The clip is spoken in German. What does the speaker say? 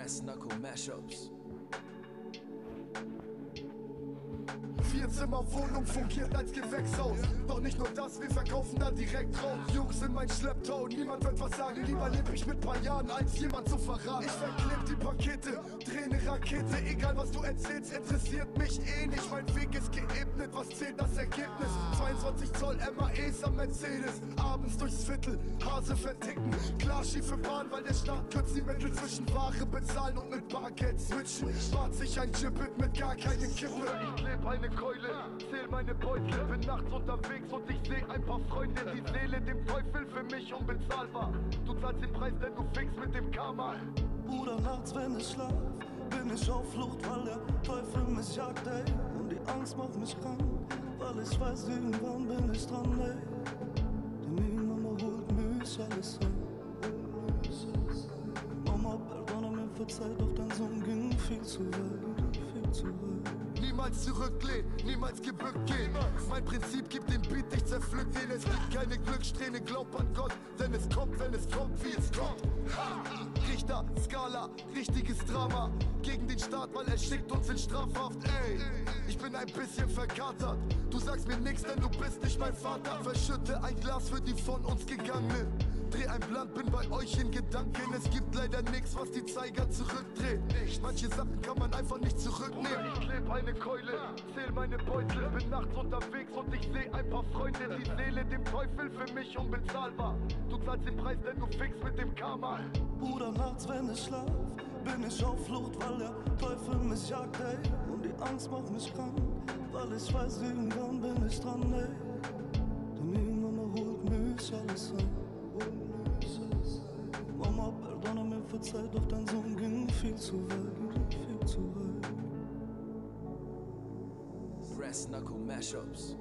Brass Knuckle Mashups. Vierzimmerwohnung fungiert als Gewächshaus. Doch nicht nur das, wir verkaufen da direkt raus. Jungs in mein Schlepptau, niemand wird was sagen. Lieber lebe ich mit paar Jahren, als jemand zu verraten. Ich verkleb die Pakete, dreh ne Rakete. Egal was du erzählst, interessiert mich eh nicht. Mein Weg ist geebnet, was zählt das Ergebnis? 22 Zoll MAEs am Mercedes. Abends durchs Viertel, Hase verticken. Klar, schiefe Bahn, weil der Staat kürzt die Mittel zwischen Ware bezahlen und mit Bargeld switchen. Ein Gibbet mit gar keine Kippe. Ich kleb eine Keule, zähl meine Beutel, bin nachts unterwegs und ich seh ein paar Freunde, die Seele dem Teufel für mich unbezahlbar. Du zahlst den Preis, denn du fix mit dem Karma. Bruder, nachts, wenn ich schlaf, bin ich auf Flucht, weil der Teufel mich jagt, ey. Und die Angst macht mich krank, weil ich weiß, irgendwann bin ich dran, ey. Denn irgendwann mal holt mich alles ein. Perdóname, verzeih, doch dein Sohn ging viel zu weit, viel zu weit. Niemals zurücklehnen, niemals gebückt gehen. Mein Prinzip gibt den Beat, ich zerpflück den. Es gibt keine Glückssträhne, glaub an Gott, denn es kommt, wenn es kommt, wie es kommt. Ha! Skala, richtiges Drama. Gegen den Staat, weil er schickt uns in Strafhaft, ey. Ich bin ein bisschen verkatert. Du sagst mir nix, denn du bist nicht mein Vater. Verschütte ein Glas für die von uns Gegangenen. Dreh ein Blatt, bin bei euch in Gedanken. Es gibt leider nix, was die Zeiger zurückdreht. Manche Sachen kann man einfach nicht zurücknehmen. Ich kleb eine Keule, zähl meine Beutel. Bin nachts unterwegs und ich seh ein paar Freunde. Die Seele dem Teufel für mich unbezahlbar. Du zahlst den Preis, denn du fix mit dem Karma. Bruder, nachts, wenn ich schlaf, bin ich auf Flucht, weil der Teufel mich jagt, ey. Und die Angst macht mich krank, weil ich weiß, irgendwann bin ich dran, ey. Denn irgendwann mal holt mich alles ein. Mama, perdóname, verzeih, doch dein Sohn ging viel zu weit, viel zu weit. Brass Knuckle Mashups.